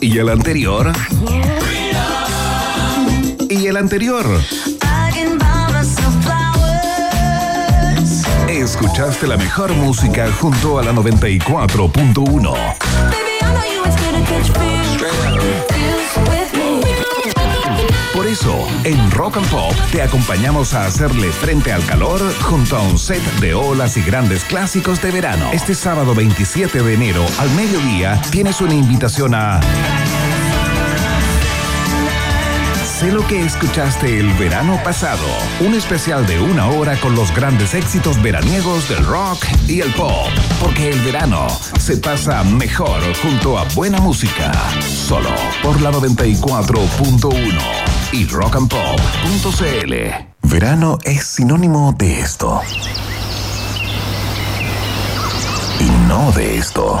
Y el anterior. Y el anterior. Escuchaste la mejor música junto a la 94.1. Eso, en Rock and Pop te acompañamos a hacerle frente al calor junto a un set de olas y grandes clásicos de verano. Este sábado 27 de enero al mediodía tienes una invitación a Sé lo que escuchaste el verano pasado. Un especial de una hora con los grandes éxitos veraniegos del rock y el pop. Porque el verano se pasa mejor junto a buena música. Solo por la 94.1 y rockandpop.cl. Verano es sinónimo de esto. Y no de esto.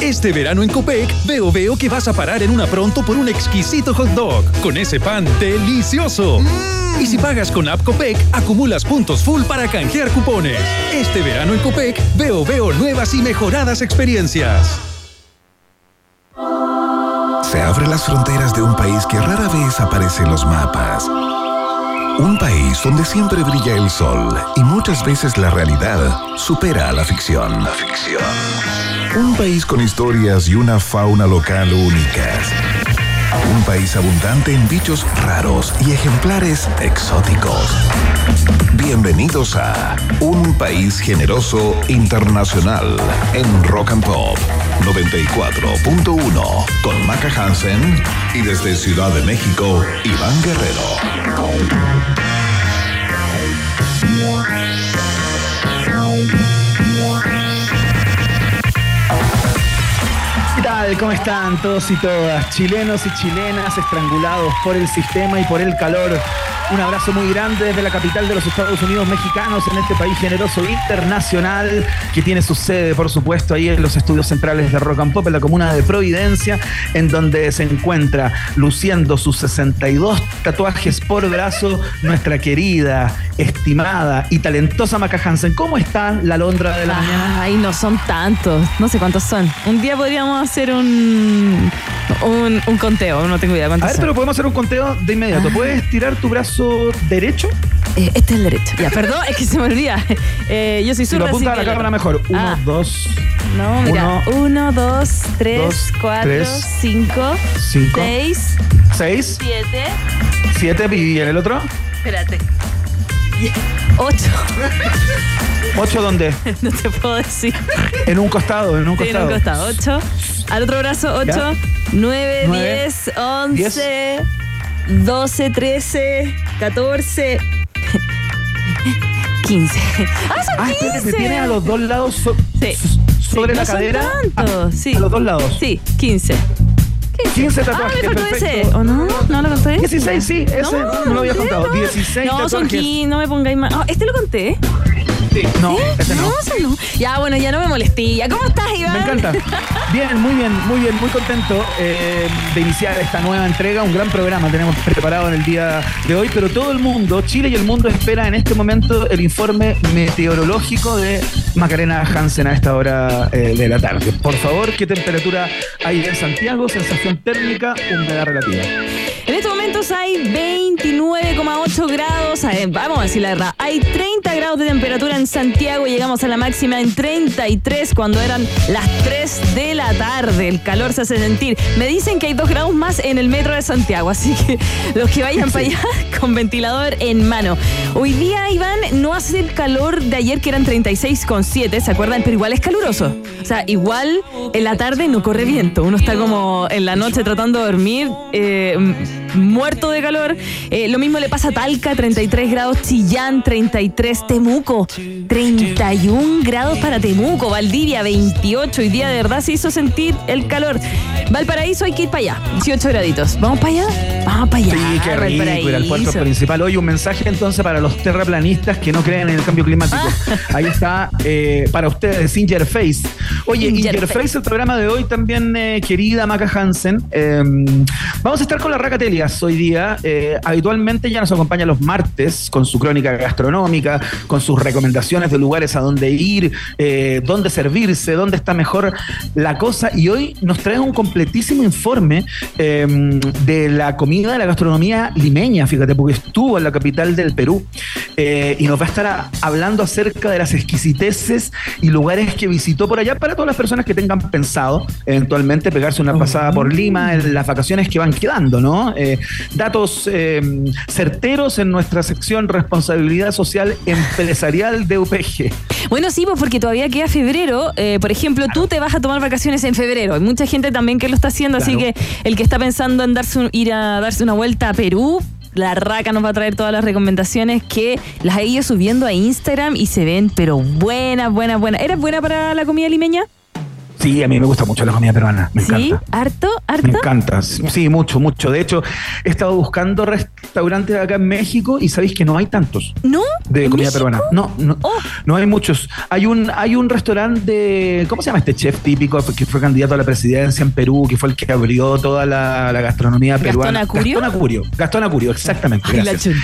Este verano en Copec, veo veo que vas a parar en una pronto por un exquisito hot dog con ese pan delicioso. Y si pagas con App Copec, acumulas puntos full para canjear cupones. Este verano en Copec, veo veo nuevas y mejoradas experiencias. Se abren las fronteras de un país que rara vez aparece en los mapas. Un país donde siempre brilla el sol y muchas veces la realidad supera a la ficción. La ficción. Un país con historias y una fauna local únicas. Un país abundante en bichos raros y ejemplares exóticos. Bienvenidos a Un País Generoso Internacional en Rock and Pop 94.1 con Maca Hansen y desde Ciudad de México, Iván Guerrero. ¿Cómo están todos y todas? Chilenos y chilenas estrangulados por el sistema y por el calor. Un abrazo muy grande desde la capital de los Estados Unidos mexicanos en este país generoso internacional que tiene su sede, por supuesto, ahí en los estudios centrales de Rock and Pop en la comuna de Providencia, en donde se encuentra luciendo sus 62 tatuajes por brazo nuestra querida, estimada y talentosa Maca Hansen. ¿Cómo está la Londra de la mañana? Ay, no son tantos, no sé cuántos son. Un día podríamos hacer un, un, un conteo, no tengo idea A cuántos ver, son. pero podemos hacer un conteo de inmediato. Ah. ¿Puedes tirar tu brazo derecho? Eh, este es el derecho. Ya, perdón, es que se me olvida. Eh, yo soy Si lo zurda, apunta a la que- cámara mejor. Uno, Ah. dos, No, mira. Uno, Uno, dos, tres, dos, cuatro, tres, cinco, cinco. seis, seis, siete. siete y en el otro. Espérate. Ocho. ¿Ocho dónde? no te puedo decir. En un costado, en un Sí, en costado. un costado. Ocho. Al otro brazo, ocho. Ya. Nueve, Nueve, diez, once, doce, trece, catorce, quince. ¡Ah, son Ah, espérate, quince! te tiene a los dos lados so- Sí. so- sobre Sí, la no son cadera. tantos, a- sí. A los dos lados. Sí, quince. 15 Ah, tatuajes, me faltó ese. perfecto. ¿O no? ¿No lo conté? 16, sí, ese no, lo había contado. No. 16 No, son tatuajes. 15, no me pongáis más. Ah, este lo conté. Sí, No, ¿Sí? ese no. ese no. Ya, bueno, ya no me molesté. ¿Ya cómo estás, Iván? Me encanta. Bien, muy bien, muy bien, muy contento eh, de iniciar esta nueva entrega. Un gran programa tenemos preparado en el día de hoy, pero todo el mundo, Chile y el mundo espera en este momento el informe meteorológico de Macarena Hansen a esta hora eh, de la tarde. Por favor, ¿qué temperatura hay en Santiago? Sensación térmica, humedad relativa. En estos momentos hay 29,8 grados. eh, Vamos a decir la verdad. Hay 30 grados de temperatura en Santiago. Llegamos a la máxima en 33 cuando eran las 3 de la tarde. El calor se hace sentir. Me dicen que hay 2 grados más en el metro de Santiago. Así que los que vayan para allá con ventilador en mano. Hoy día, Iván, no hace el calor de ayer que eran 36,7. ¿Se acuerdan? Pero igual es caluroso. O sea, igual en la tarde no corre viento. Uno está como en la noche tratando de dormir. eh, muerto de calor. Eh, lo mismo le pasa a Talca, 33 grados, Chillán, 33, Temuco, 31 grados para Temuco, Valdivia, 28. Hoy día de verdad se hizo sentir el calor. Valparaíso hay que ir para allá, 18 graditos. ¿Vamos para allá? Vamos para allá. Sí, qué rico ir al puerto principal. Hoy un mensaje entonces para los terraplanistas que no creen en el cambio climático. Ah. Ahí está eh, para ustedes, Ingerface. Oye, Ingerface, el programa de hoy también, eh, querida Maca Hansen. Em, vamos a estar con la Raca Hoy día. Eh, habitualmente ya nos acompaña los martes con su crónica gastronómica, con sus recomendaciones de lugares a dónde ir, dónde servirse, dónde está mejor la cosa. Y hoy nos trae un completísimo informe em, de la comida de la gastronomía limeña, fíjate, porque estuvo en la capital del Perú y nos va a estar hablando acerca de las exquisiteces y lugares que visitó por allá para todas las personas que tengan pensado eventualmente pegarse una pasada por Lima en las vacaciones que van quedando, ¿no? Eh, datos eh, certeros en nuestra sección Responsabilidad Social Empresarial de UPG. Bueno, sí, pues porque todavía queda febrero. Eh, por ejemplo, tú te vas a tomar vacaciones en febrero. Hay mucha gente también que lo está haciendo, así que el que está pensando en darse ir a darse una vuelta a Perú, la Raca nos va a traer todas las recomendaciones que las ha ido subiendo a Instagram y se ven, pero buenas, buenas, buenas. ¿Eres buena para la comida limeña? Sí, a mí me gusta mucho la comida peruana. Me ¿Sí? ¿Harto? ¿Harto? Me encanta. Sí, mucho, mucho. De hecho, he estado buscando restaurantes acá en México y sabéis que no hay tantos. ¿No? De comida peruana. No, no, oh. no hay muchos. Hay un, hay un restaurante de. ¿Cómo se llama este chef típico que fue candidato a la presidencia en Perú, que fue el que abrió toda la, gastronomía peruana? ¿Gastón Acurio? Gastón Acurio. Gastón Acurio, exactamente. Gracias.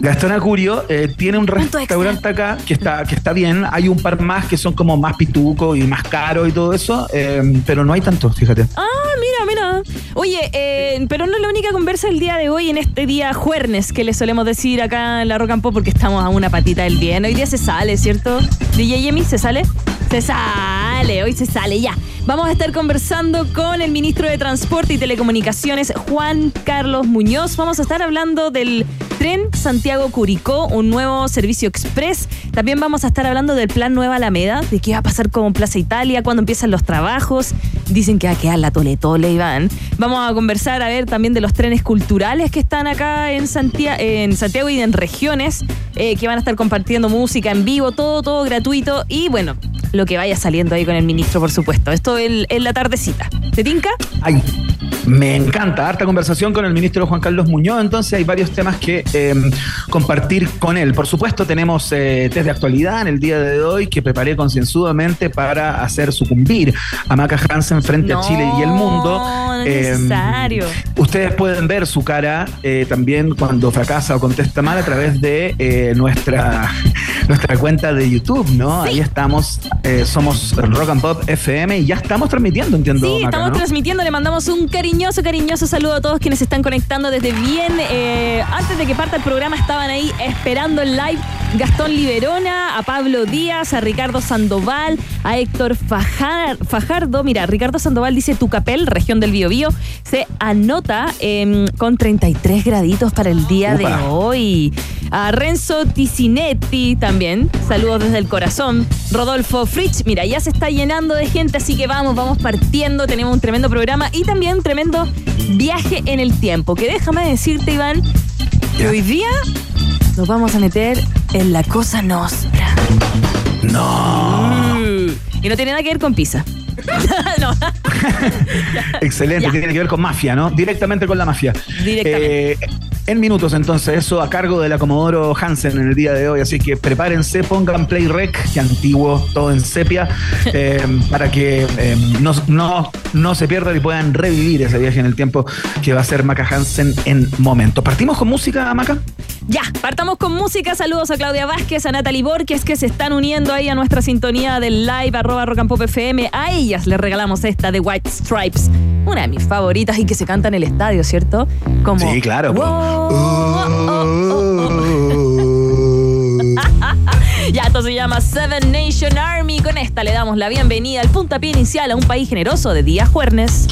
Gastón Acurio eh, tiene un restaurante acá que está, que está bien. Hay un par más que son como más pituco y más caro y todo eso, eh, pero no hay tantos, fíjate. Ah, mira, mira. Oye, eh, pero no es la única conversa el día de hoy, en este día jueves, que le solemos decir acá en la Rock and Pop, porque estamos a una patita del bien. Hoy día se sale, ¿cierto? DJ Yemi, ¿se sale? Se sale, hoy se sale, ya. Vamos a estar conversando con el ministro de Transporte y Telecomunicaciones, Juan Carlos Muñoz. Vamos a estar hablando del tren Santiago-Curicó, un nuevo servicio express. También vamos a estar hablando del plan Nueva Alameda, de qué va a pasar con Plaza Italia, cuándo empiezan los trabajos. Dicen que va a quedar la tole tole, Iván. Vamos a conversar, a ver, también de los trenes culturales que están acá en, Santiago, en Santiago y en regiones, eh, que van a estar compartiendo música en vivo, todo, todo gratuito. Y bueno, lo que vaya saliendo ahí con el ministro, por supuesto. Esto en, la tardecita. ¿Te tinca? Ay, me encanta. Harta conversación con el ministro Juan Carlos Muñoz. Entonces hay varios temas que em, compartir con él. Por supuesto, tenemos eh, test de actualidad en el día de hoy que preparé concienzudamente para hacer sucumbir a Maca Hansen frente a Chile y el mundo. No es em, necesario. Ustedes pueden ver su cara eh, también cuando fracasa o contesta mal a través de eh, nuestra, nuestra cuenta de YouTube, ¿no? Ahí estamos. somos Rock and Pop FM y ya estamos transmitiendo, entiendo. Sí, estamos transmitiendo, le mandamos un cariñoso, cariñoso saludo a todos quienes se están conectando desde bien. Eh, antes de que parta el programa estaban ahí esperando el live Gastón Liberona, a Pablo Díaz, a Ricardo Sandoval, a Héctor Fajardo. Mira, Ricardo Sandoval dice Tucapel, región del Biobío, se anota em, con 33 graditos para el día de hoy. A Renzo Ticinetti también, saludos desde el corazón. Rodolfo Fritsch, mira, ya se está llenando de gente, así que vamos, vamos partiendo. Tenemos un tremendo programa y también un tremendo viaje en el tiempo. Que déjame decirte, Iván, que hoy día nos vamos a meter en la cosa nostra. No. Y no tiene nada que ver con pizza. no. Excelente, tiene que ver con mafia, ¿no? Directamente con la mafia. Directamente. Eh, en minutos, entonces, eso a cargo de la Comodoro Hansen en el día de hoy. Así que prepárense, pongan Play Rec, que antiguo, todo en sepia, eh, para que eh, no, no, se pierdan y puedan revivir ese viaje en el tiempo que va a ser Maca Hansen en momento. ¿Partimos con música, Maca? Ya, partamos con música. Saludos a Claudia Vázquez, a Natalie Borges, que se están uniendo ahí a nuestra sintonía del live arroba rock and pop FM. A ellas les regalamos esta de White Stripes, una de mis favoritas y que se canta en el estadio, ¿cierto? Como, sí, claro. ya, esto se llama Seven Nation Army. Con esta le damos la bienvenida al puntapié inicial a un país generoso de días juernes.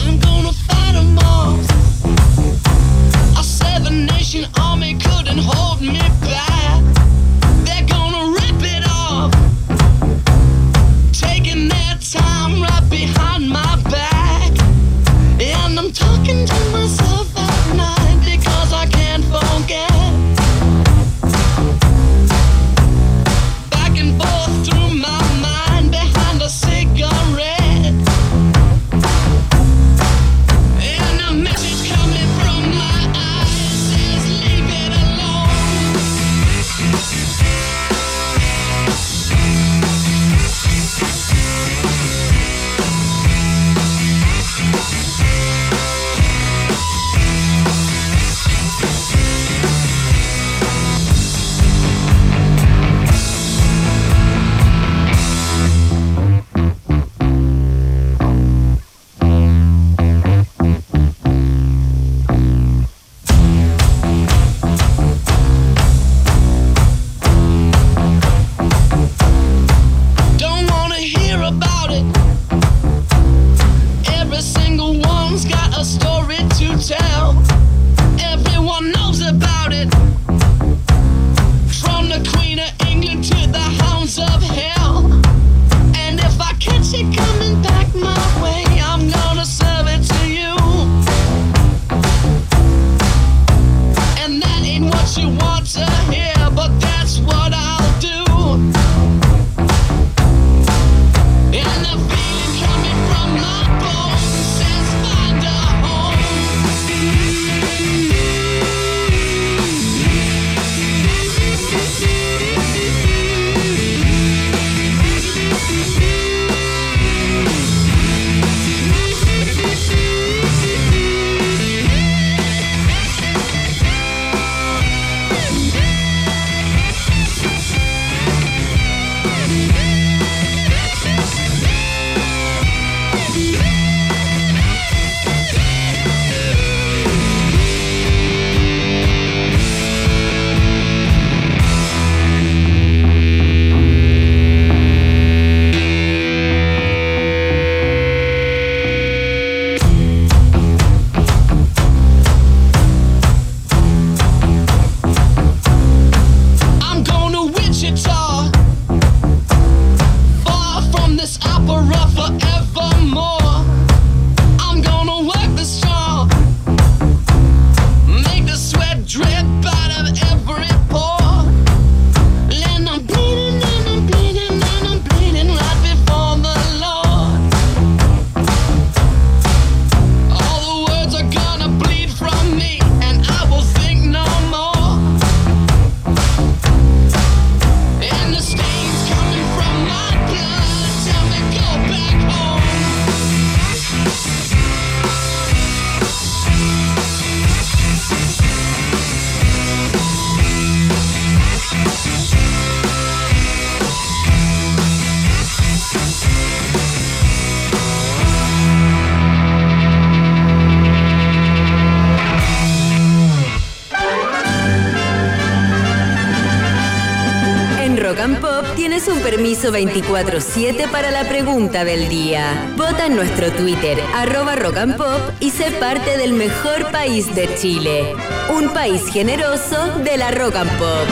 Tienes un permiso 24-7 para la pregunta del día. Vota en nuestro Twitter, arroba Rock and Pop, y sé parte del mejor país de Chile. Un país generoso de la Rock and Pop.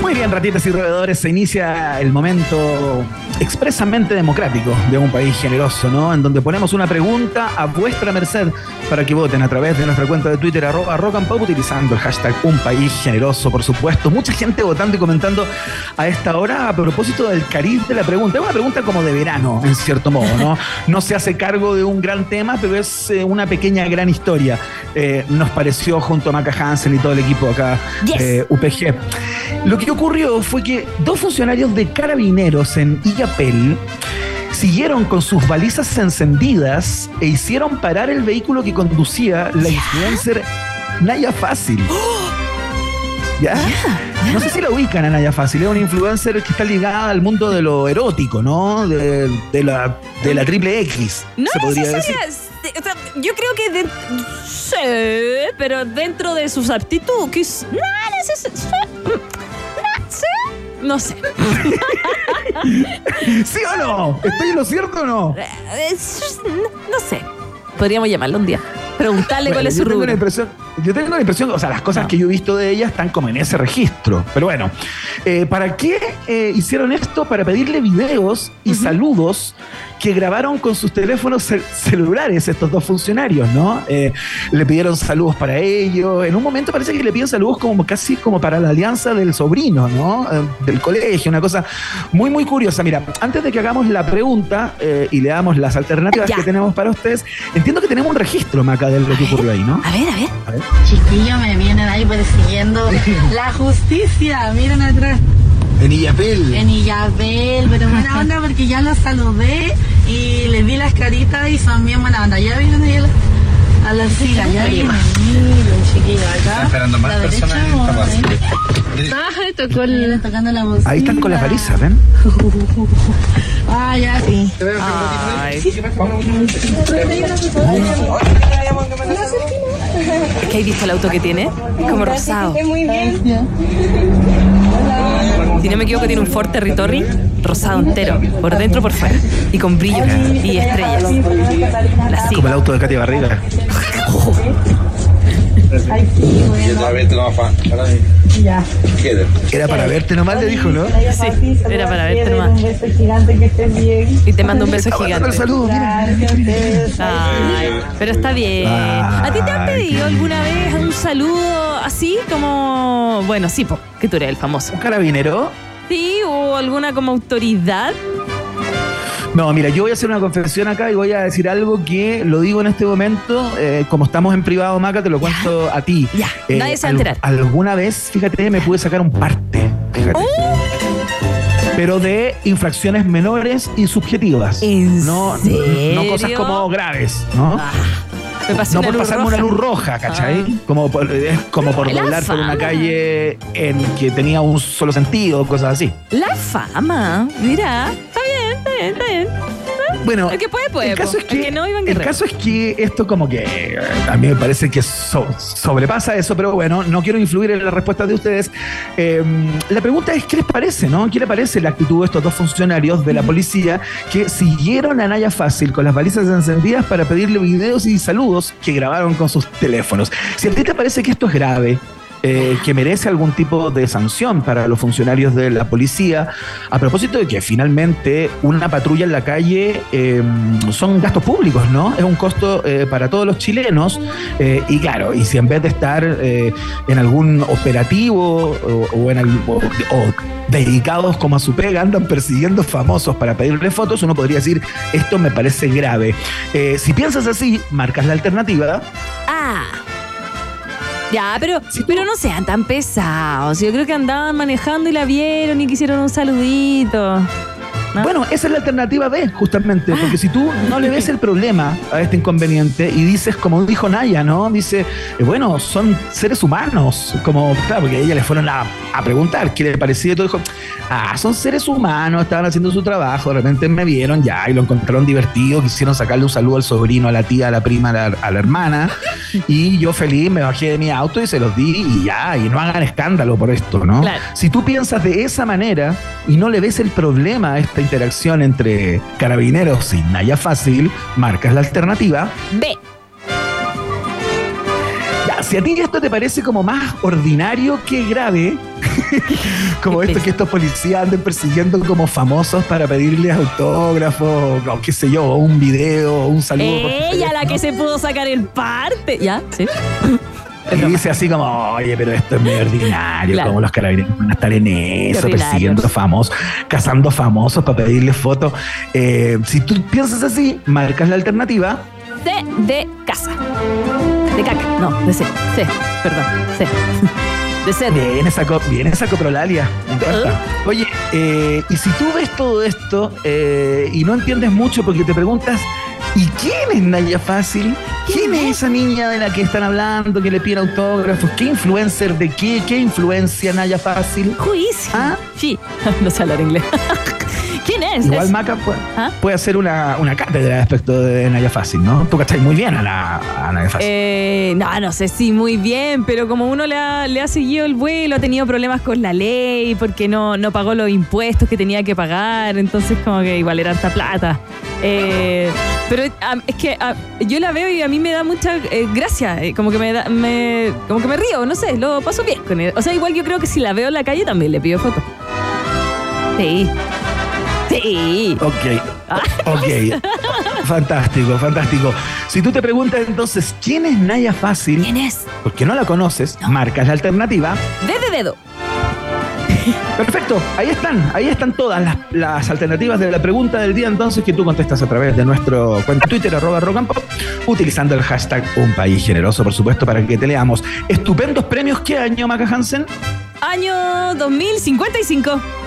Muy bien, ratitas y roedores, se inicia el momento expresamente democrático de un país generoso, ¿no? En donde ponemos una pregunta a vuestra merced para que voten a través de nuestra cuenta de Twitter, arroba rock and pop, utilizando el hashtag un país generoso, por supuesto. Mucha gente votando y comentando a esta hora a propósito del cariz de la pregunta. Es una pregunta como de verano, en cierto modo, ¿no? No se hace cargo de un gran tema, pero es eh, una pequeña gran historia. Eh, nos pareció junto a Maca Hansen y todo el equipo acá, Yes. eh, UPG. Lo que ocurrió fue que dos funcionarios de carabineros en Illapel siguieron con sus balizas encendidas e hicieron parar el vehículo que conducía la influencer Naya Fácil. ¿Ya? No sé si la ubican a Naya Fácil, es una influencer que está ligada al mundo de lo erótico, ¿no? De, de la, de la triple X, No se podría decir. O sea, yo creo que de- sí, pero dentro de sus aptitudes, neces- sí, no sé. ¿Sí o no? ¿Estoy en lo cierto o no? Es- No sé. Podríamos llamarlo un día. Preguntarle cuál es su rubro. yo tengo la impresión, o sea, las cosas No. que yo he visto de ella están como en ese registro. Pero bueno, eh, ¿para qué eh, hicieron esto? Para pedirle videos y saludos que grabaron con sus teléfonos cel- celulares estos dos funcionarios, ¿no? Eh, le pidieron saludos para ellos. En un momento parece que le piden saludos como casi como para la alianza del sobrino, ¿no? Eh, del colegio, una cosa muy, muy curiosa. Mira, antes de que hagamos la pregunta eh, y le damos las alternativas Ya. que tenemos para ustedes, entiendo que tenemos un registro, Maca, de lo que ocurrió ahí, ¿no? A ver, a ver. Chiquillos me vienen ahí persiguiendo la justicia. Miren atrás. En Illapel. En Illabel, pero buena onda porque ya los saludé y les vi las caritas y son bien buena onda. Ya vienen ahí a a la fila, ya vienen. Miren, chiquillos, acá. esperando más la derecha, personas en esta parte. Ay, tocó el- tocando la bocina. Ahí están con las balizas, ¿ven? Ah, ya, sí. Ay, es que hay visto el auto que tiene. Es como rosado. Muy bien. Si no me equivoco, tiene un Ford Territory rosado entero, por dentro por fuera. Y con brillo y estrellas. La Como el auto de Katy Barriga. Y otra vez te lo vas a para mí. Ya. ¿Quieres? Era para verte nomás, le dijo, ¿no? Sí, era para verte nomás. Un beso gigante, que estés bien. Y te mando un beso gigante. saludo, mira. Gracias a ustedes. Ay, pero está bien. ¿A ti te han Ay, pedido alguna vez un saludo así como, bueno, sí, po, que tú eres el famoso? ¿Un carabinero? Sí, o alguna como autoridad. No, mira, yo voy a hacer una confesión acá y voy a decir algo que lo digo en este momento. eh, como estamos en privado, Maca, te lo cuento a ti. Ya, nadie se va a al- enterar. alguna vez, fíjate, me pude sacar un parte. Fíjate. Oh. Pero de infracciones menores y subjetivas. ¿En no, no cosas como graves, ¿no? Ah, me pasó no una por luz pasarme roja. una luz roja, ¿cachai? Ah. Como por, es como por La doblar por una calle en que tenía un solo sentido, cosas así. La fama, mira, está bien, está bien, está bien. Bueno, El que puede, puede, El caso po. es que, El que no, Iván el Guerrero. caso es que esto como que eh, a mí me parece que so- sobrepasa eso, pero bueno, no quiero influir en las respuestas de ustedes. Eh, la pregunta es, ¿qué les parece, no? ¿Qué les parece la actitud de estos dos funcionarios de la policía que siguieron a Naya Fácil con las balizas encendidas para pedirle videos y saludos que grabaron con sus teléfonos? Si a ti te parece que esto es grave, eh, que merece algún tipo de sanción para los funcionarios de la policía, a propósito de que finalmente una patrulla en la calle eh, son gastos públicos, ¿no? Es un costo eh, para todos los chilenos eh, y claro, y si en vez de estar en algún operativo o, en al- o- dedicados como a su pega, andan persiguiendo famosos para pedirle fotos, uno podría decir, esto me parece grave. Si piensas así, marcas la alternativa. Ah. Ya, pero, pero no sean tan pesados. Yo creo que andaban manejando y la vieron y quisieron un saludito. ¿No? Bueno, esa es la alternativa B, justamente, porque si tú no le ves el problema a este inconveniente y dices, como dijo Naya, ¿no? Dice, eh, bueno, son seres humanos, como, claro, porque a ella le fueron a, a preguntar qué le parecía y todo, dijo, ah, son seres humanos, estaban haciendo su trabajo, de repente me vieron ya y lo encontraron divertido, quisieron sacarle un saludo al sobrino, a la tía, a la prima, a la, a la hermana, y yo feliz me bajé de mi auto y se los di y ya, y no hagan escándalo por esto, ¿no? Claro. Si tú piensas de esa manera y no le ves el problema a esta interacción entre carabineros y Naya Fácil, marcas la alternativa. B. Ya, si a ti esto te parece como más ordinario que grave, como esto que estos policías anden persiguiendo como famosos para pedirles autógrafos, o qué sé yo, o un video, o un saludo. por Ella la que se pudo sacar el parte. ¿Ya? Sí. Y dice así como, oye, pero esto es muy ordinario, Claro. como los carabineros van a estar en eso, persiguiendo famosos, cazando famosos para pedirles fotos. Eh, si tú piensas así, marcas la alternativa. C de casa. De caca. No, de C. C. Perdón. C. De sed. Bien esa, bien esa coprolalia. Me encanta. Oye, eh, y si tú ves todo esto eh, y no entiendes mucho porque te preguntas, ¿y quién es Naya Fácil? ¿Quién es esa niña de la que están hablando, que le piden autógrafos? ¿Qué influencer de qué? ¿Qué influencia Naya Fácil? Juicio. ¿Ah? Sí. No sé hablar inglés. ¿Quién es? Igual Es- Maca puede, ¿Ah? puede hacer una, una cátedra respecto de Naya Fácil, ¿no? Tú cachai muy bien a, la, a Naya Fácil. Eh, no, no sé si muy bien, pero como uno le ha, le ha seguido el vuelo, ha tenido problemas con la ley porque no, no pagó los impuestos que tenía que pagar, entonces como que igual era harta plata. Eh, pero ah, es que ah, yo la veo y a mí me da mucha eh, gracia, eh, como que me, da, me como que me río, no sé, lo paso bien con él. O sea, igual yo creo que si la veo en la calle también le pido foto. Sí. Sí. Ok, ok. fantástico, fantástico. Si tú te preguntas entonces, ¿quién es Naya Fácil? ¿Quién es? Porque no la conoces, marcas la alternativa. De de dedo. Perfecto, ahí están, ahí están todas las, las alternativas de la pregunta del día entonces que tú contestas a través de nuestro cuenta Twitter, arroba rock and pop, utilizando el hashtag Un País Generoso, por supuesto, para que te leamos. Estupendos premios, ¿qué año, Maca Hansen? Año 2055.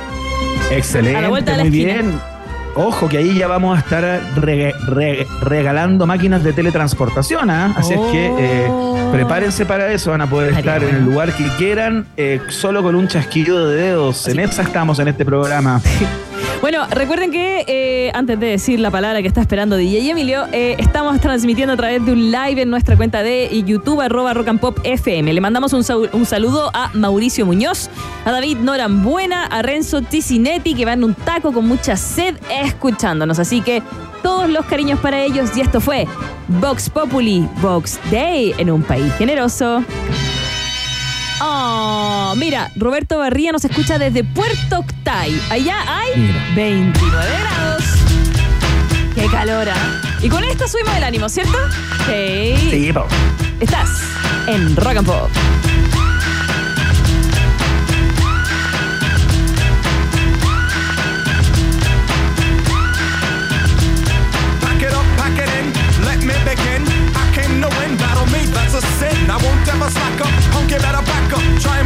Excelente, A la vuelta de la muy esquina. bien. Ojo que ahí ya vamos a estar rega- re- regalando máquinas de teletransportación, ¿ah? Así es que eh, Oh. prepárense para eso, van a poder Estaría estar en el lugar que quieran, eh, solo con un chasquido de dedos. En esa estamos en este programa. Bueno, recuerden que eh, antes de decir la palabra que está esperando DJ Emilio, eh, estamos transmitiendo a través de un live en nuestra cuenta de YouTube, arroba rock and pop FM. Le mandamos un, saludo a Mauricio Muñoz, a David Norambuena, a Renzo Ticinetti, que van en un taco con mucha sed escuchándonos. Así que todos los cariños para ellos. Y esto fue Vox Populi, Vox Day en un país generoso. Oh, mira, Roberto Barría nos escucha desde Puerto Octay. Allá hay Mira. 29 grados. Qué calor. ¿ah? Y con esto subimos el ánimo, ¿cierto? Sí. Sí, po. Estás en Rock and Pop.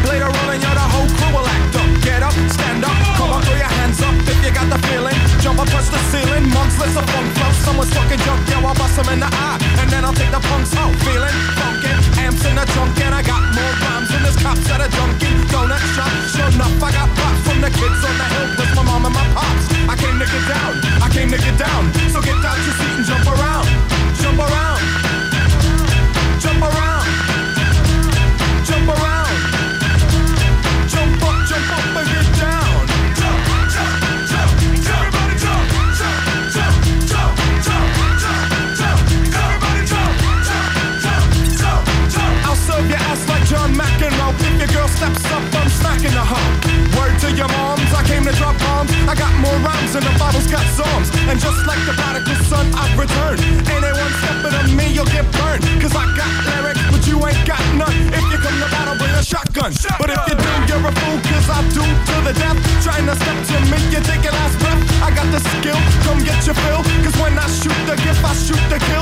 Play the role and you're the whole crew will act up. Get up, stand up, come on, throw your hands up if you got the feeling. Jump up, touch the ceiling, monks, let's a funk flow. Someone's fucking jump, yo, I'll bust 'em in the eye. And then I'll take the punks out, feeling funky. Amps in the trunk and I got more rhymes than this cops that are junkie. Donut shop, sure enough, I got props from the kids on the hill, with my mom and my pops. I came to get down, I came to get down. So get out your seat and jump around, jump around, steps up, I'm smacking the hoe. Word to your moms, I came to drop bombs. I got more rhymes than the Bible's got psalms. And just like the prodigal son, I've returned. Anyone stepping on me, you'll get burned. Cause I got lyrics, but you ain't got none. If you come to battle, bring a shotgun. But if you do, you're a fool, cause I do to the death. Trying to step to me, you take your last breath. I got the skill, come get your fill. Cause when I shoot the gift, I shoot the kill.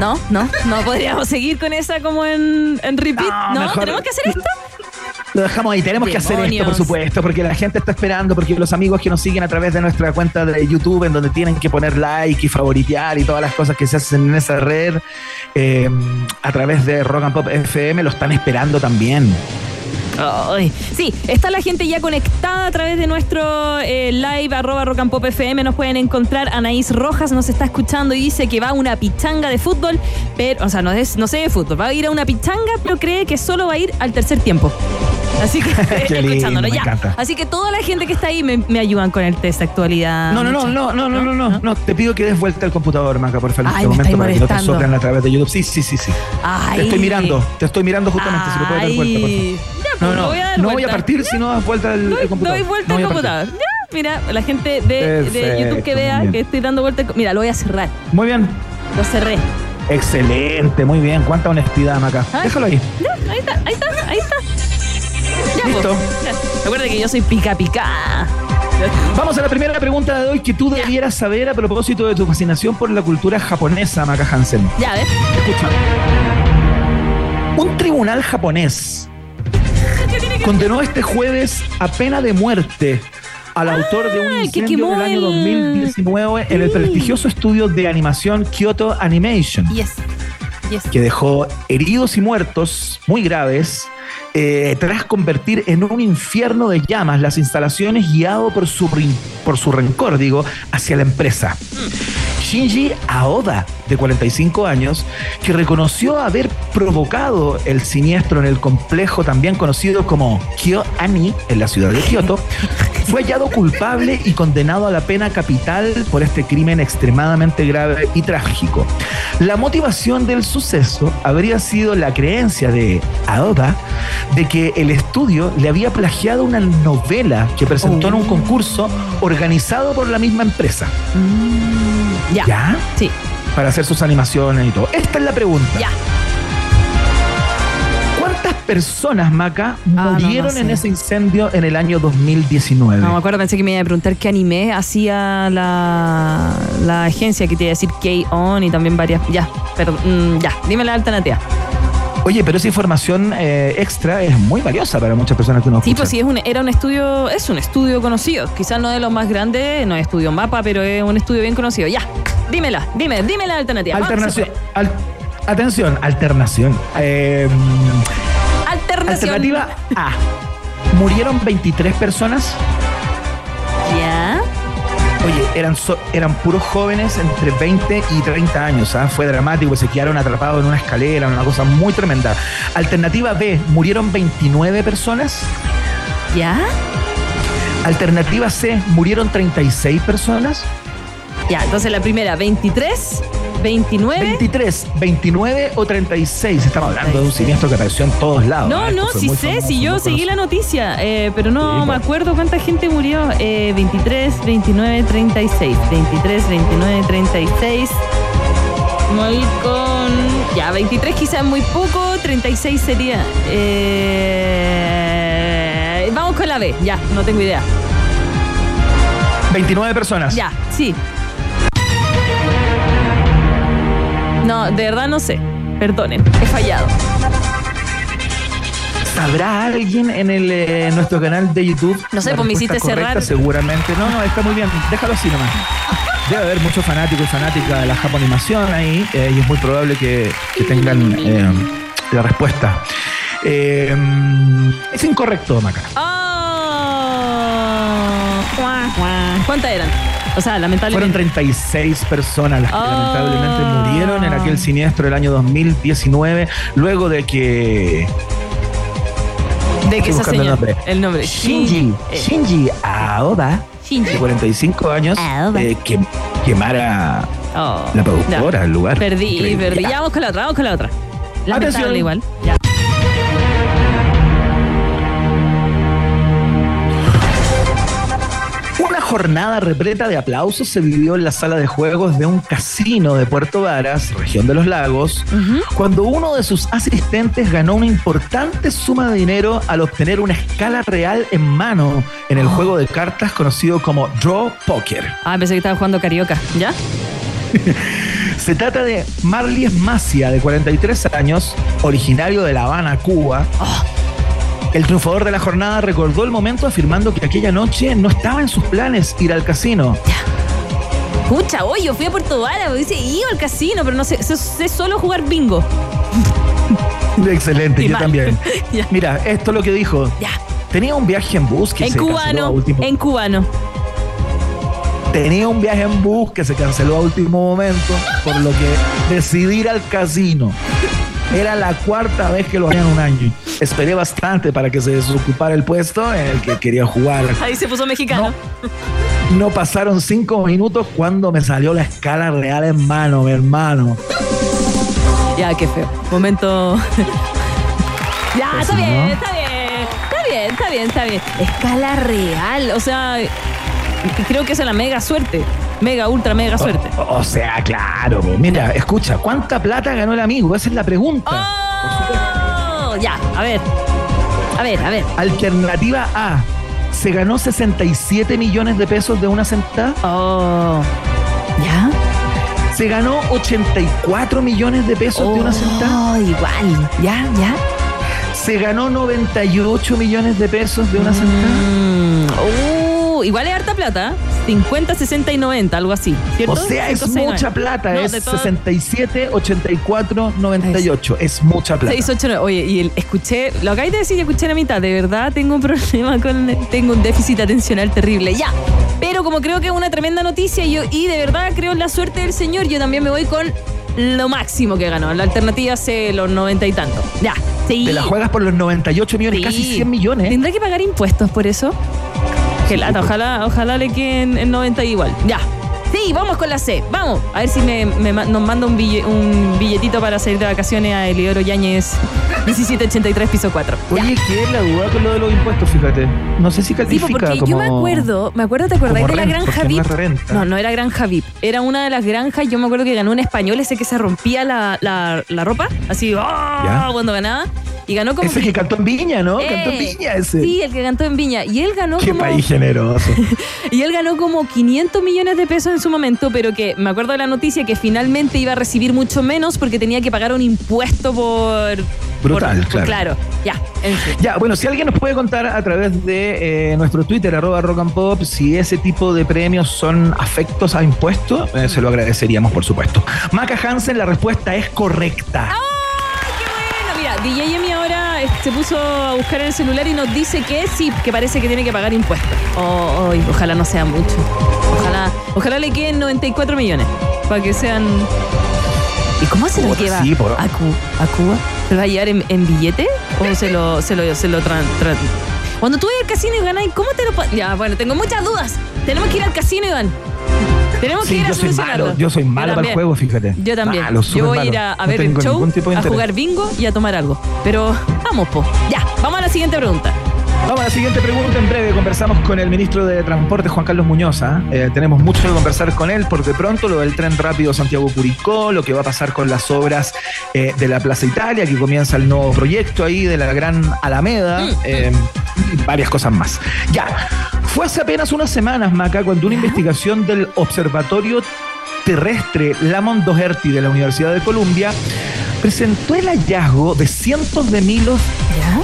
No, no, no, no podríamos seguir con esa como en, en repeat. No, tenemos que hacer esto. Lo dejamos ahí, tenemos que hacer esto, por supuesto, porque la gente está esperando, porque los amigos que nos siguen a través de nuestra cuenta de YouTube, en donde tienen que poner like y favoritear y todas las cosas que se hacen en esa red, eh, a través de Rock and Pop FM, lo están esperando también. Ay, sí, está la gente ya conectada a través de nuestro eh, live arroba rock and pop FM. Nos pueden encontrar. Anaís Rojas nos está escuchando y dice que va a una pichanga de fútbol, pero, o sea, no, es, no sé de fútbol, va a ir a una pichanga, pero cree que solo va a ir al tercer tiempo. Así que lindo, escuchándonos me ya. encanta. Así que toda la gente que está ahí me, me ayudan con el test de actualidad. No, no, no, no, no, no, no, no, no, te pido que des vuelta al computador, Maca, por favor, en Ay, este me momento, para que no te soplen a través de YouTube. Sí, sí, sí, sí. Ay. Te estoy mirando, te estoy mirando justamente, si lo puedes dar vuelta, por favor. No, no, voy a dar no voy a partir si no das vuelta al, al Doy, computador. doy vuelta No al a computador. Ya, mira, la gente de, YouTube que vea que estoy dando vuelta. Mira, lo voy a cerrar. Muy bien. Lo cerré. Excelente, muy bien. Cuánta honestidad, Maca. Ay. Déjalo ahí. Ya, ahí está, ahí está, ahí está. Ya, Listo. pues. Recuerda que yo soy pica pica. Vamos a la primera pregunta de hoy que tú debieras saber a propósito de tu fascinación por la cultura japonesa, Maca Hansen. Ya, ¿ves? Escucha. Un tribunal japonés condenó este jueves a pena de muerte al autor de un que incendio del año el- 2019 en el Sí. prestigioso estudio de animación Kyoto Animation. Yes. Yes. que dejó heridos y muertos muy graves eh, tras convertir en un infierno de llamas las instalaciones guiado por su, por su rencor, digo, hacia la empresa. Shinji Aoda, de 45 años, que reconoció haber provocado el siniestro en el complejo también conocido como KyoAni, en la ciudad de Kioto, fue hallado culpable y condenado a la pena capital por este crimen extremadamente grave y trágico. La motivación del suceso habría sido la creencia de Aoda de que el estudio le había plagiado una novela que presentó en un concurso organizado por la misma empresa. Ya. ¿Ya? Sí. Para hacer sus animaciones y todo. Esta es la pregunta. Ya. ¿Cuántas personas, Maca, Ah, murieron no sé. en ese incendio en el año 2019? No me acuerdo, pensé que me iba a preguntar qué anime hacía la, la agencia que te iba a decir K-On y también varias. Ya, pero mm, ya, dime la alternativa. Oye, pero esa información eh, extra es muy valiosa para muchas personas que nos Sí, escuchan. pues sí, es un, era un estudio, es un estudio conocido. Quizás no de los más grandes, no es estudio mapa, pero es un estudio bien conocido. Ya, dímela, dime, dime la alternativa. Alternación. al- atención, alternación. Eh, Alternación. alternativa A. Murieron 23 personas. Eran, so- eran puros jóvenes entre 20 y 30 años. ¿ah? Fue dramático, se quedaron atrapados en una escalera, una cosa muy tremenda. Alternativa B, murieron 29 personas. ¿Ya? Alternativa C, murieron 36 personas. Ya, entonces la primera, 23, 29. 23, 29 o 36. Estamos hablando de un siniestro que apareció en todos lados. No, ¿ah? No, sí muy sé, famoso, si yo seguí la noticia, eh, pero no Sí, me po. acuerdo cuánta gente murió. Eh, 23, 29, 36. 23, 29, 36. Vamos a ir con. Ya, 23 quizás muy poco, 36 sería. Eh, vamos con la B, ya, no tengo idea. 29 personas. Ya, sí. No, de verdad no sé. Perdonen, he fallado. ¿Sabrá alguien en el, eh, nuestro canal de YouTube? No sé, pues me hiciste cerrar. correcta? Seguramente. No, no, está muy bien. Déjalo así nomás. Debe haber muchos fanáticos y fanáticas de la Japonimación ahí eh, y es muy probable que, que tengan eh, la respuesta. Es incorrecto, Maca. Oh. Cuá, cuá. ¿Cuántas eran? O sea, Fueron lamentablemente. 36 personas las que Oh. lamentablemente murieron en aquel siniestro del año 2019, luego de que de que esa buscando el señora. nombre. El nombre. Shinji, Eh, Shinji Aoba, Shinji. de 45 años, Aoba. eh, que quemara Oh, la productora, ya. el lugar. Perdí, Increíble. perdí. Ya. Ya vamos con la otra, vamos con la otra. Lamentable Atención. igual. Ya. Jornada repleta de aplausos se vivió en la sala de juegos de un casino de Puerto Varas, región de los lagos, cuando uno de sus asistentes ganó una importante suma de dinero al obtener una escala real en mano en el juego de cartas conocido como Draw Poker. Ah, pensé que estaba jugando carioca. ¿Ya? Se trata de Marley Macia, de 43 años, originario de La Habana, Cuba. El triunfador de la jornada recordó el momento afirmando que aquella noche no estaba en sus planes ir al casino. Pucha, hoy yo fui a Puerto Vara, dice, iba al casino, pero no sé, sé, sé solo jugar bingo. Excelente, Y yo mal. también. Ya. Mira, esto es lo que dijo. Ya. Tenía un viaje en bus que En se canceló a cubano, último. en cubano. Tenía un viaje en bus que se canceló a último momento, por lo que decidí ir al casino. Era la cuarta vez que lo hacía en un año. Esperé bastante para que se desocupara el puesto en el que quería jugar. Ahí se puso mexicano. No pasaron cinco minutos cuando me salió la escala real en mano, mi hermano. Ya, qué feo. Momento. ya, Pues está bien, ¿no? está bien. Está bien, está bien, está bien. Escala real. O sea, creo que es la mega suerte. Mega, ultra, mega suerte. O, o sea, claro. po. Mira, escucha, ¿cuánta plata ganó el amigo? Esa es la pregunta. ¡Oh! Ya, a ver. A ver, a ver. Alternativa A. Se ganó 67 millones de pesos de una sentada. Oh. ¿Ya? Se ganó 84 millones de pesos de una sentada. Oh, igual. Ya, ya. Se ganó 98 millones de pesos de una sentada. Mm, uh, igual es harta plata. 50, 60 y 90, algo así. ¿cierto? O sea, es 5, 6, mucha 9. plata. No, es de todo- 67, 84, 98. Es mucha plata. 6, 8, 9. Oye, y el- escuché, lo acabáis de decir escuché la mitad. De verdad, tengo un problema con. Tengo un déficit atencional terrible. Ya. Pero como creo que es una tremenda noticia y, yo, y de verdad creo en la suerte del señor, yo también me voy con lo máximo que ganó. La alternativa es los 90 y tanto. Ya. Sí. Te la juegas por los 98 millones, Sí. casi 100 millones. ¿Tendrá que pagar impuestos por eso? Qué ojalá, ojalá le queden en 90 igual. Ya. Sí, vamos con la C. Vamos. A ver si me, nos manda un, bille- un billetito para salir de vacaciones a Eliodoro Yáñez 1783, piso 4. Ya. Oye, ¿qué es la duda con lo de los impuestos? Fíjate. No sé si Sí, califica pues, porque como... yo me acuerdo, me acuerdo, ¿te acordáis de la granja porque no. No, no era granja VIP. Era una de las granjas, yo me acuerdo que ganó un español, ese que se rompía la, la- la ropa, así, ¡ah! Ya. cuando ganaba. Y ganó como. Ese que cantó en Viña, ¿no? Eh, Cantó en Viña ese. Sí, el que cantó en Viña. Y él ganó Qué como. país generoso. Y él ganó como 500 millones de pesos en su momento, pero que me acuerdo de la noticia que finalmente iba a recibir mucho menos porque tenía que pagar un impuesto por. Brutal, por- por- claro. ya, en fin. Ya, bueno, si alguien nos puede contar a través de eh, nuestro Twitter, arroba rock and pop, si ese tipo de premios son afectos a impuestos, eh, se lo agradeceríamos, por supuesto. Maca Hansen, la respuesta es correcta. ¡Ay, qué bueno! Mira, DJ Emi se puso a buscar en el celular y nos dice que sí, que parece que tiene que pagar impuestos. Oh, oh, ojalá no sea mucho. Ojalá, ojalá le queden 94 millones para que sean. ¿Y cómo se lo lleva sí, por- a, Cu- a Cuba? ¿Se lo va a llevar en, en billete o se lo, se lo, se lo Cuando tú vas al casino y ganas, ¿cómo te lo Ya, bueno, tengo muchas dudas. Tenemos que ir al casino, Iván. Tenemos que ir a yo soy solucionarlo. malo, yo soy malo para el juego, fíjate. Yo también. Malo, Yo voy a ir a, No ver el show, a jugar bingo y a tomar algo. Pero vamos, po. Ya, vamos a la siguiente pregunta. Vamos a la siguiente pregunta. En breve conversamos con el ministro de Transporte, Juan Carlos Muñoz. ¿ah? Eh, tenemos mucho que conversar con él, porque pronto lo del tren rápido Santiago Curicó, lo que va a pasar con las obras eh, de la Plaza Italia, que comienza el nuevo proyecto ahí de la Gran Alameda, eh, y varias cosas más. Ya, Fue hace apenas unas semanas, Maca, cuando una investigación del Observatorio Terrestre Lamont Doherty de la Universidad de Columbia presentó el hallazgo de cientos de miles,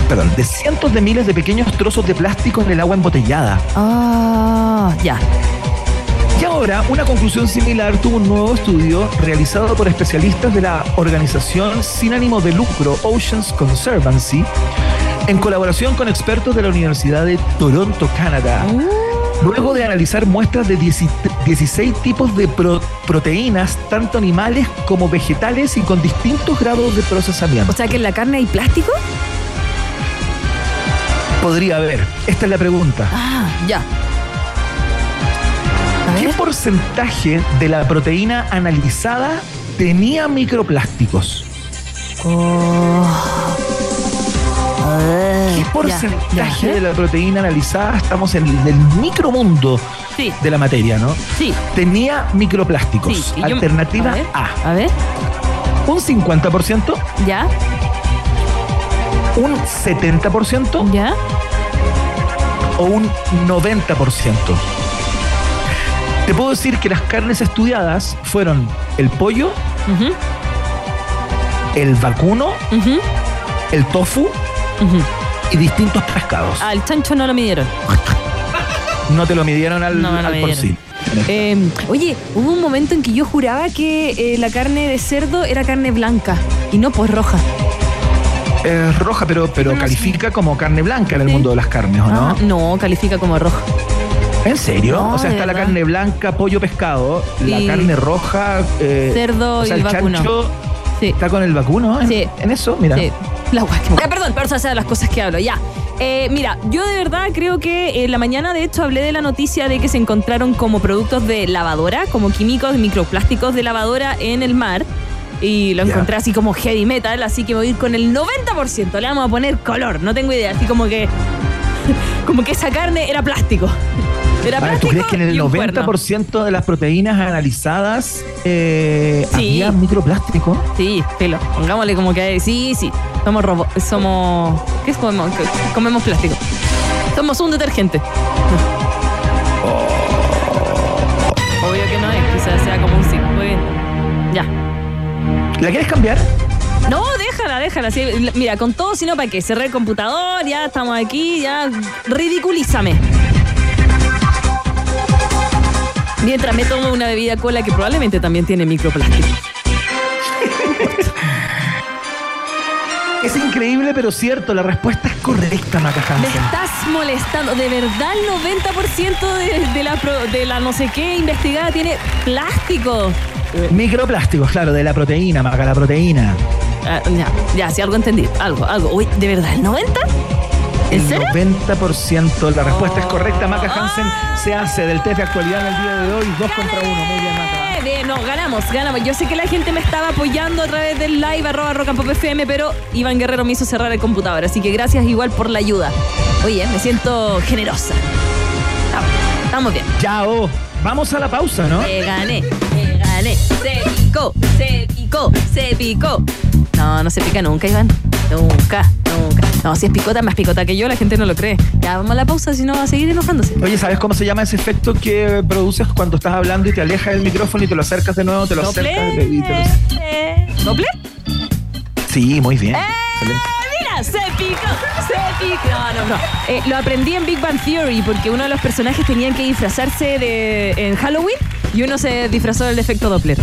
perdón, de cientos de miles de pequeños trozos de plástico en el agua embotellada. Ah, ya. Y ahora, una conclusión similar tuvo un nuevo estudio realizado por especialistas de la organización sin ánimo de lucro Oceans Conservancy, en colaboración con expertos de la Universidad de Toronto, Canadá. Luego de analizar muestras de 16 tipos de proteínas, tanto animales como vegetales y con distintos grados de procesamiento. O sea que en la carne hay plástico. Podría haber. Esta es la pregunta. Ah, ya. ¿Qué porcentaje de la proteína analizada tenía microplásticos? Oh. ¿Qué porcentaje de la proteína analizada estamos en el micromundo de la materia, ¿no? Sí. Tenía microplásticos. Alternativa a, a. ver. Un 50%. Ya. Un 70%. Ya. O un 90%. Te puedo decir que las carnes estudiadas fueron el pollo, el vacuno, el tofu y distintos pescados. Al chancho no lo midieron. No te lo midieron al, no por sí. Em, oye, hubo un momento en que yo juraba que eh, la carne de cerdo era carne blanca y no pues roja. Es roja, pero, pero califica como carne blanca en el mundo de las carnes, ¿o no? Ah, no, califica como roja. ¿En serio? o sea, está la carne blanca, pollo, pescado, la carne roja, eh, cerdo y el, vacuno. sí. Está con el vacuno, ¿en, sí. en eso, mira. La ya, perdón, pero esas son las cosas que hablo, ya. Eh, mira, yo de verdad creo que en la mañana de hecho hablé de la noticia de que se encontraron como productos de lavadora, como químicos, microplásticos de lavadora en el mar. Y lo encontré así como heavy metal, así que voy a ir con el 90%. Le vamos a poner color, no tengo idea, así como que. como que esa carne era plástico. ¿Tú crees que en el 90% de las proteínas analizadas eh, había microplástico? Sí, pelo. Pongámosle como que sí, sí. Somos robots. Somos. ¿Qué es comemos? Comemos plástico. Somos un detergente. Oh. Obvio que no es, quizás sea como un sí. Muy bien. Ya. ¿La quieres cambiar? No, déjala, déjala. mira, con todo, sino para qué. Cerré el computador, ya estamos aquí, ya. Ridiculízame. Mientras me tomo una bebida cola que probablemente también tiene microplástico. Es increíble, pero cierto, la respuesta es correcta, Maca Me estás molestando. De verdad, el 90% de, la, de la no sé qué investigada tiene plástico. Microplásticos, claro, de la proteína, Maca, la proteína. Ah, ya, ya, si algo entendí. Algo, algo. Uy, ¿de verdad el 90%? El 90% la respuesta es correcta. Maca Hansen se hace del test de actualidad en el día de hoy. Dos contra uno. Muy bien, Maca. No, ganamos, ganamos. Yo sé que la gente me estaba apoyando a través del live arroba rock and pop FM, pero Iván Guerrero me hizo cerrar el computador. Así que gracias igual por la ayuda. Oye, me siento generosa. Estamos bien. Chao. Vamos a la pausa, ¿no? Me gané, me gané. Se picó, se picó, se picó. No, no se pica nunca, Iván. Nunca, nunca. No, si es picota, más picota que yo, la gente no lo cree. Ya vamos a la pausa, si no va a seguir enojándose. Oye, ¿sabes cómo se llama ese efecto que produces cuando estás hablando y te alejas del micrófono y te lo acercas de nuevo, te lo acercas y te lo... ¿Doble? Sí, muy bien. ¡Eh! Mira, se picó, se picó. No, no, no. Eh, lo aprendí en Big Bang Theory porque uno de los personajes tenían que disfrazarse de, en Halloween y uno se disfrazó del efecto Doppler.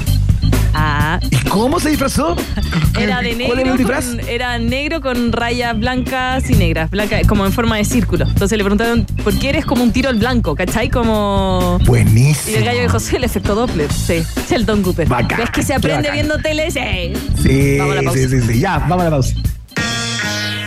Ah. ¿Y cómo se disfrazó? Era de negro. era, con, era negro con rayas blancas y negras, blanca, como en forma de círculo. Entonces le preguntaron, ¿por qué eres como un tiro al blanco? ¿Cachai? Como. Buenísimo. Y el gallo dijo, sí, el efecto Doppler. Sí, Sheldon Cooper. ¿Ves que se aprende viendo tele? Sí. Sí, sí, sí, sí. Ya, vamos a la pausa.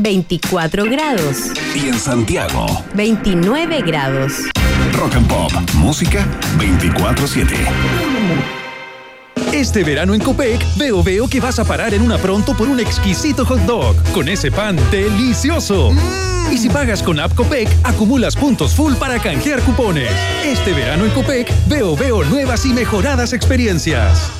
24 grados. Y en Santiago, 29 grados. Rock and Pop, música 24-7. Este verano en Copec, veo veo que vas a parar en una pronto por un exquisito hot dog con ese pan delicioso. Y si pagas con App Copec, acumulas puntos full para canjear cupones. Este verano en Copec, veo veo nuevas y mejoradas experiencias.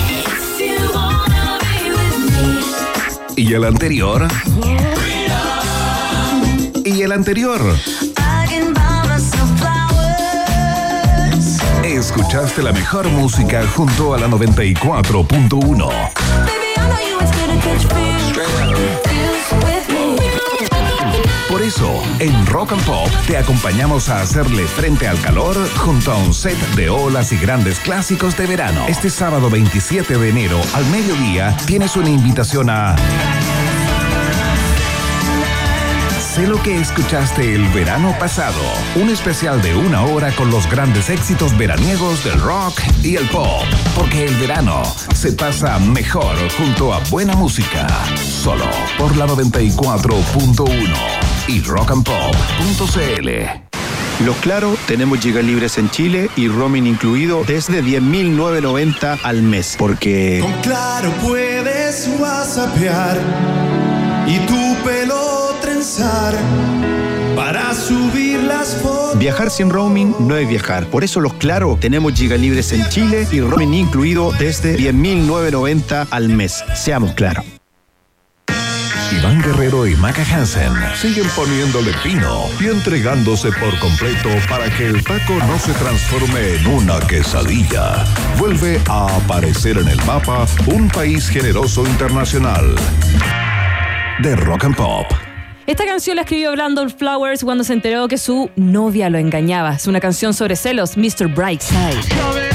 y el anterior y el anterior. Escuchaste la mejor música junto a la 94.1. Eso, en Rock and Pop te acompañamos a hacerle frente al calor junto a un set de olas y grandes clásicos de verano. Este sábado 27 de enero al mediodía tienes una invitación a Sé lo que escuchaste el verano pasado. Un especial de una hora con los grandes éxitos veraniegos del rock y el pop. Porque el verano se pasa mejor junto a buena música. Solo por la 94.1 y rockandpop.cl. Los Claro, tenemos gigas libres en Chile y roaming incluido desde 10.990 al mes. Porque... Con Claro puedes whatsappear y tu pelo trenzar para subir las fotos. Viajar sin roaming no es viajar. Por eso los Claro tenemos gigas libres en Chile y roaming incluido desde 10.990 al mes. Seamos claros. Iván Guerrero y Maca Hansen siguen poniéndole pino y entregándose por completo para que el taco no se transforme en una quesadilla. Vuelve a aparecer en el mapa un país generoso internacional de rock and pop. Esta canción la escribió Brandon Flowers cuando se enteró que su novia lo engañaba. Es una canción sobre celos, Mr. Brightside.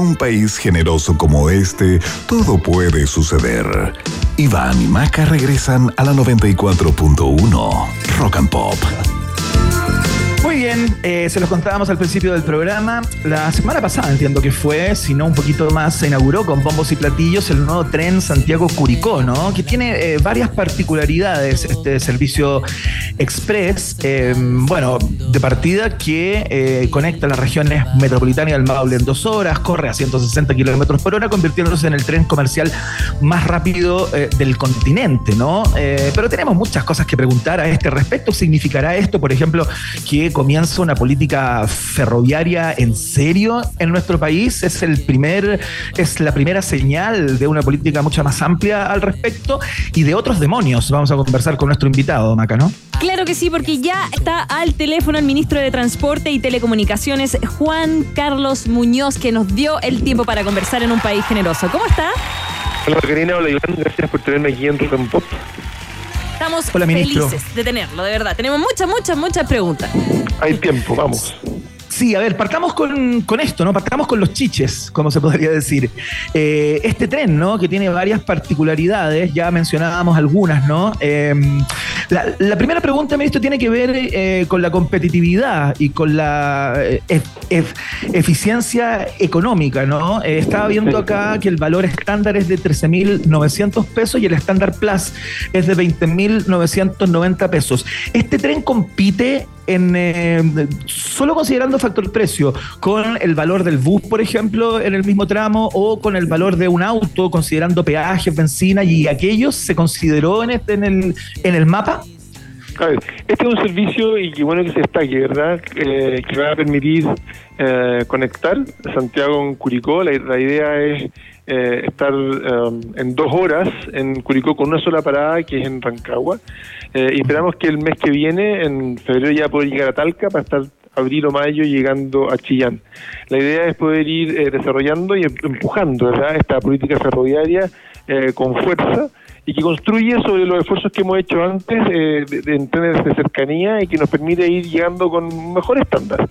Un país generoso como este, todo puede suceder. Iván y Maca regresan a la 94.1 Rock and Pop. Muy bien, eh, se los contábamos al principio del programa. La semana pasada entiendo que fue, si no un poquito más, se inauguró con bombos y platillos el nuevo tren Santiago-Curicó, ¿no? Que tiene eh, varias particularidades este servicio express. eh, bueno, de partida que eh, conecta las regiones metropolitanas y del Maule en dos horas, corre a 160 kilómetros por hora, convirtiéndose en el tren comercial más rápido eh, del continente, ¿no? Pero tenemos muchas cosas que preguntar a este respecto. ¿Significará esto, por ejemplo, que comienza una política ferroviaria en serio en nuestro país? ¿Es el primer, es la primera señal de una política mucho más amplia al respecto? Y de otros demonios vamos a conversar con nuestro invitado, Maca, ¿no? Claro que sí, porque ya está al teléfono el ministro de Transporte y Telecomunicaciones, Juan Carlos Muñoz, que nos dio el tiempo para conversar en un país generoso. ¿Cómo está? Hola Karina, hola Iván, gracias por tenerme aquí en Rock and Pop. Estamos Hola, ministro. felices de tenerlo, de verdad. Tenemos muchas, muchas, muchas preguntas. Hay tiempo, vamos. Sí, a ver, partamos con, con esto, ¿no? Partamos con los chiches, como se podría decir. Eh, este tren, ¿no? Que tiene varias particularidades, ya mencionábamos algunas, ¿no? Eh, la, primera pregunta, ministro, tiene que ver eh, con la competitividad y con la eh, ef- ef- eficiencia económica, ¿no? Estaba viendo acá que el valor estándar es de 13.900 pesos y el estándar plus es de 20.990 pesos. Este tren compite en eh, solo considerando factor precio con el valor del bus, por ejemplo, en el mismo tramo o con el valor de un auto, considerando peajes, benzina y aquello se consideró en este en el en el mapa. A ver, este es un servicio y qué bueno que se destaque, ¿verdad? Eh, que va a permitir eh, conectar Santiago con Curicó. La idea es eh, estar um, en dos horas en Curicó con una sola parada que es en Rancagua. Eh, y esperamos que el mes que viene, en febrero, ya poder llegar a Talca para estar abril o mayo llegando a Chillán. La idea es poder ir eh, desarrollando y em- empujando esta política ferroviaria eh, con fuerza y que construye sobre los esfuerzos que hemos hecho antes eh, de, de de cercanía y que nos permite ir llegando con mejor estándar.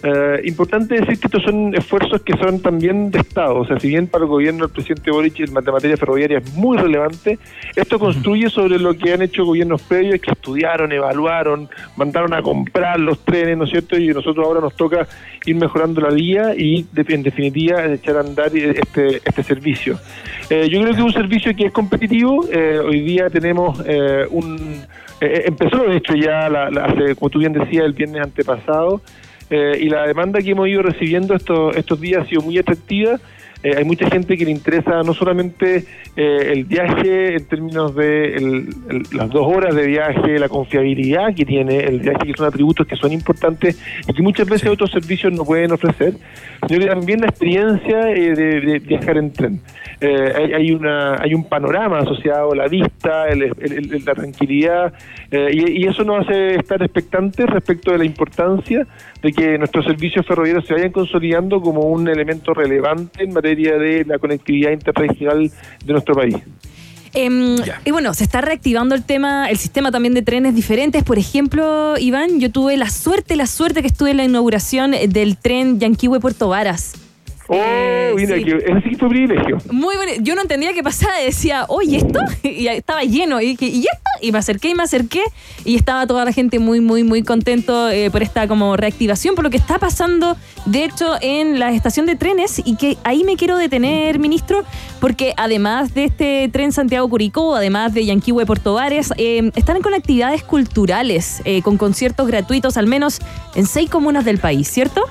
Eh, importante decir que estos son esfuerzos que son también de Estado, o sea, si bien para el gobierno del presidente Boric el mate- materia ferroviaria es muy relevante, esto construye sobre lo que han hecho gobiernos previos que estudiaron, evaluaron, mandaron a comprar los trenes, ¿no es cierto? Y nosotros ahora nos toca ir mejorando la vía y, en definitiva, echar a andar este, este servicio. Eh, yo creo que es un servicio que es competitivo. eh, hoy día tenemos eh, un. eh, empezó, de hecho, ya, la, la- hace, como tú bien decías, el viernes antepasado. Eh, y la demanda que hemos ido recibiendo estos, estos días ha sido muy atractiva. Eh, hay mucha gente que le interesa no solamente eh, el viaje en términos de el- el- las dos horas de viaje, la confiabilidad que tiene el viaje, que son atributos que son importantes y que muchas veces otros servicios no pueden ofrecer, sino que también la experiencia eh, de, de viajar en tren. Eh, hay, hay una hay un panorama asociado, la vista, el- la tranquilidad, y, y eso nos hace estar expectantes respecto de la importancia de que nuestros servicios ferroviarios se vayan consolidando como un elemento relevante en materia de la conectividad interregional de nuestro país. Em, y bueno, se está reactivando el tema, el sistema también de trenes diferentes. Por ejemplo, Iván, yo tuve la suerte, la suerte que estuve en la inauguración del tren Yanquihue-Puerto Varas. Oh, mira, sí. que ese sí fue privilegio. Muy bueno. Yo no entendía qué pasaba decía, oye, ¿esto? Y estaba lleno. Y ¿y esto? Y me acerqué y me acerqué. Y estaba toda la gente muy, muy, muy contento eh, por esta como reactivación, por lo que está pasando, de hecho, en la estación de trenes. Y que ahí me quiero detener, ministro, porque además de este tren Santiago-Curicó, además de Yanquihue Puerto Vares, eh, están con actividades culturales, eh, con conciertos gratuitos, al menos en seis comunas del país, ¿cierto?